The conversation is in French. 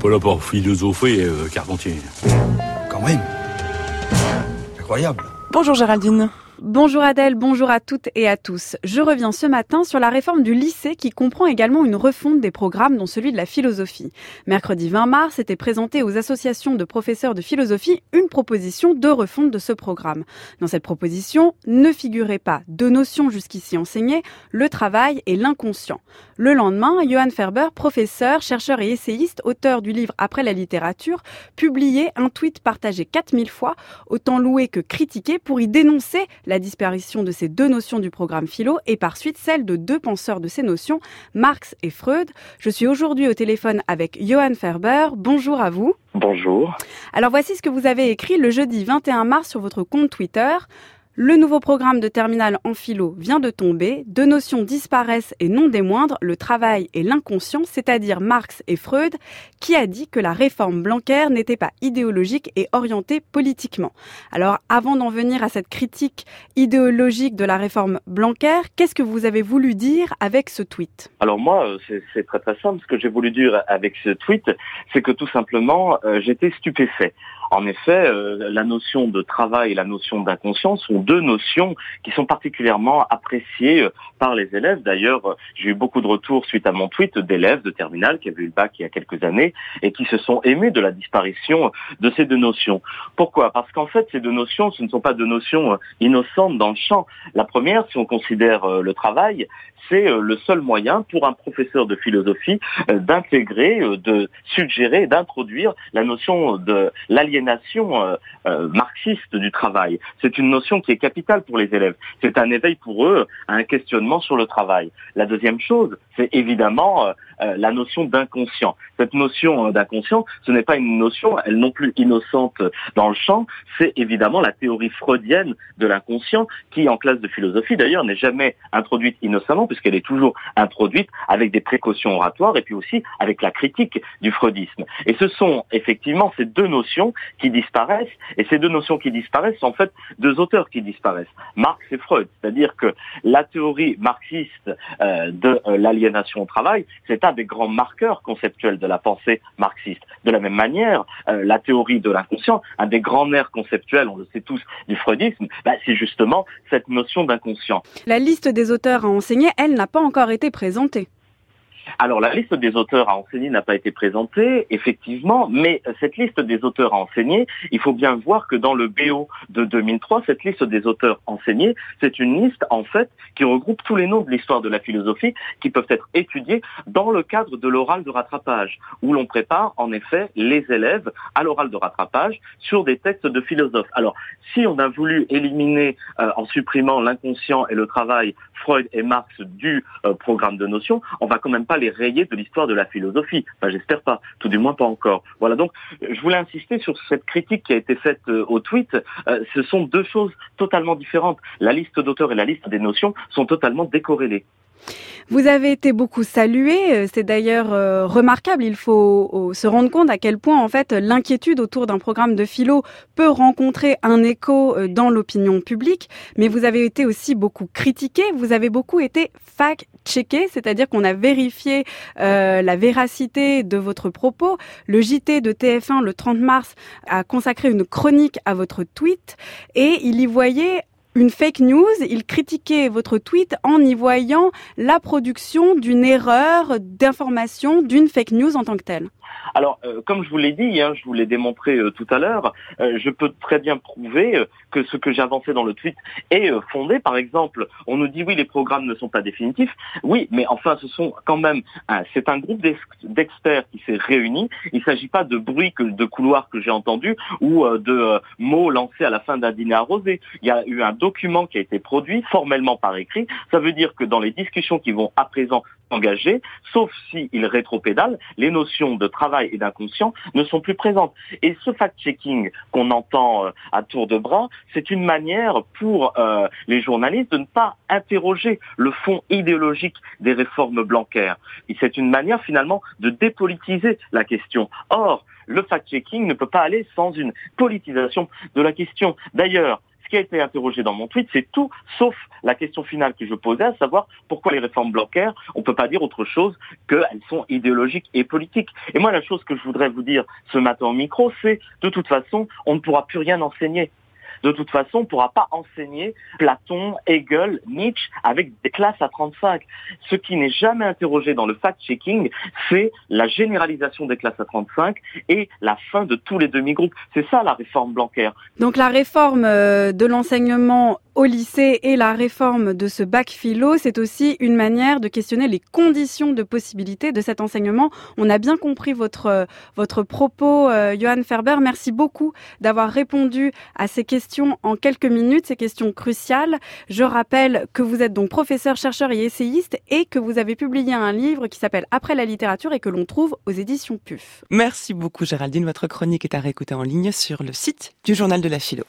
pas là pour philosopher, euh, Carpentier. Quand même. Incroyable. Bonjour Géraldine. Bonjour Adèle, bonjour à toutes et à tous. Je reviens ce matin sur la réforme du lycée qui comprend également une refonte des programmes dont celui de la philosophie. Mercredi 20 mars était présentée aux associations de professeurs de philosophie une proposition de refonte de ce programme. Dans cette proposition ne figuraient pas deux notions jusqu'ici enseignées, le travail et l'inconscient. Le lendemain, Johan Ferber, professeur, chercheur et essayiste, auteur du livre Après la littérature, publiait un tweet partagé 4000 fois, autant loué que critiqué pour y dénoncer la disparition de ces deux notions du programme philo et par suite celle de deux penseurs de ces notions, Marx et Freud. Je suis aujourd'hui au téléphone avec Johann Ferber. Bonjour à vous. Bonjour. Alors voici ce que vous avez écrit le jeudi 21 mars sur votre compte Twitter. Le nouveau programme de terminale en philo vient de tomber. Deux notions disparaissent et non des moindres, le travail et l'inconscient, c'est-à-dire Marx et Freud, qui a dit que la réforme Blanquer n'était pas idéologique et orientée politiquement. Alors, avant d'en venir à cette critique idéologique de la réforme Blanquer, qu'est-ce que vous avez voulu dire avec ce tweet? Alors moi, euh, c'est très très simple. Ce que j'ai voulu dire avec ce tweet, c'est que tout simplement, euh, j'étais stupéfait. En effet, euh, la notion de travail et la notion d'inconscient sont deux notions qui sont particulièrement appréciées euh, par les élèves. D'ailleurs, j'ai eu beaucoup de retours suite à mon tweet d'élèves de terminale qui avaient eu le bac il y a quelques années et qui se sont émus de la disparition de ces deux notions. Pourquoi? Parce qu'en fait, ces deux notions, ce ne sont pas deux notions euh, innocentes dans le champ. La première, si on considère le travail, c'est le seul moyen pour un professeur de philosophie d'intégrer, de suggérer, d'introduire la notion de l'aliénation nation euh, euh, marxiste du travail. C'est une notion qui est capitale pour les élèves. C'est un éveil pour eux un questionnement sur le travail. La deuxième chose, c'est évidemment euh, la notion d'inconscient. Cette notion d'inconscient, ce n'est pas une notion, elle non plus innocente dans le champ, c'est évidemment la théorie freudienne de l'inconscient qui, en classe de philosophie d'ailleurs, n'est jamais introduite innocemment puisqu'elle est toujours introduite avec des précautions oratoires et puis aussi avec la critique du freudisme. Et ce sont effectivement ces deux notions qui disparaissent, et ces deux notions qui disparaissent sont en fait deux auteurs qui disparaissent, Marx et Freud. C'est-à-dire que la théorie marxiste euh, de euh, l'aliénation au travail, c'est des grands marqueurs conceptuels de la pensée marxiste. De la même manière, euh, la théorie de l'inconscient, un des grands nerfs conceptuels, on le sait tous, du freudisme, bah, c'est justement cette notion d'inconscient. La liste des auteurs à enseigner, elle, n'a pas encore été présentée. Alors la liste des auteurs à enseigner n'a pas été présentée, effectivement, mais cette liste des auteurs à enseigner, il faut bien voir que dans le BO de 2003, cette liste des auteurs enseignés, c'est une liste en fait qui regroupe tous les noms de l'histoire de la philosophie qui peuvent être étudiés dans le cadre de l'oral de rattrapage, où l'on prépare en effet les élèves à l'oral de rattrapage sur des textes de philosophes. Alors si on a voulu éliminer euh, en supprimant l'inconscient et le travail Freud et Marx du euh, programme de notions, on va quand même les rayer de l'histoire de la philosophie. J'espère pas, tout du moins pas encore. Voilà, donc je voulais insister sur cette critique qui a été faite euh, au tweet. Euh, ce sont deux choses totalement différentes. La liste d'auteurs et la liste des notions sont totalement décorrélées. Vous avez été beaucoup salué, euh, c'est d'ailleurs euh, remarquable. Il faut euh, se rendre compte à quel point en fait l'inquiétude autour d'un programme de philo peut rencontrer un écho dans l'opinion publique. Mais vous avez été aussi beaucoup critiqué. Vous avez beaucoup été fact-checké, c'est-à-dire qu'on a vérifié la véracité de votre propos. Le JT de TF1 le 30 mars a consacré une chronique à votre tweet et il y voyait une fake news, il critiquait votre tweet en y voyant la production d'une erreur d'information, d'une fake news en tant que telle. Alors, euh, comme je vous l'ai dit, hein, je vous l'ai démontré euh, tout à l'heure, euh, je peux très bien prouver que ce que j'ai avancé dans le tweet est fondé. Par exemple, on nous dit oui, les programmes ne sont pas définitifs. Oui, mais enfin, ce sont quand même, c'est un groupe d'experts qui s'est réuni. Il ne s'agit pas de bruit que, de couloir que j'ai entendu ou de mots lancés à la fin d'un dîner arrosé. Il y a eu un document qui a été produit formellement par écrit. Ça veut dire que dans les discussions qui vont à présent s'engager, sauf s'ils rétropédalent, les notions de travail et d'inconscient ne sont plus présentes. Et ce fact-checking qu'on entend euh, à tour de bras, c'est une manière pour euh, les journalistes de ne pas interroger le fond idéologique des réformes blancaires. C'est une manière finalement de dépolitiser la question. Or, le fact-checking ne peut pas aller sans une politisation de la question. D'ailleurs, qui a été interrogé dans mon tweet, c'est tout sauf la question finale que je posais, à savoir pourquoi les réformes bancaires, on ne peut pas dire autre chose qu'elles sont idéologiques et politiques. Et moi, la chose que je voudrais vous dire ce matin au micro, c'est de toute façon, on ne pourra plus rien enseigner de toute façon, on ne pourra pas enseigner Platon, Hegel, Nietzsche avec des classes à 35. Ce qui n'est jamais interrogé dans le fact-checking, c'est la généralisation des classes à 35 et la fin de tous les demi-groupes. C'est ça la réforme Blanquer. Donc la réforme euh, de l'enseignement au lycée et la réforme de ce bac philo, c'est aussi une manière de questionner les conditions de possibilité de cet enseignement. On a bien compris votre, euh, votre propos, euh, Johan Ferber. Merci beaucoup d'avoir répondu à ces questions en quelques minutes, ces questions cruciales. Je rappelle que vous êtes donc professeur, chercheur et essayiste et que vous avez publié un livre qui s'appelle Après la littérature et que l'on trouve aux éditions PUF. Merci beaucoup Géraldine. Votre chronique est à réécouter en ligne sur le site du Journal de la Philo.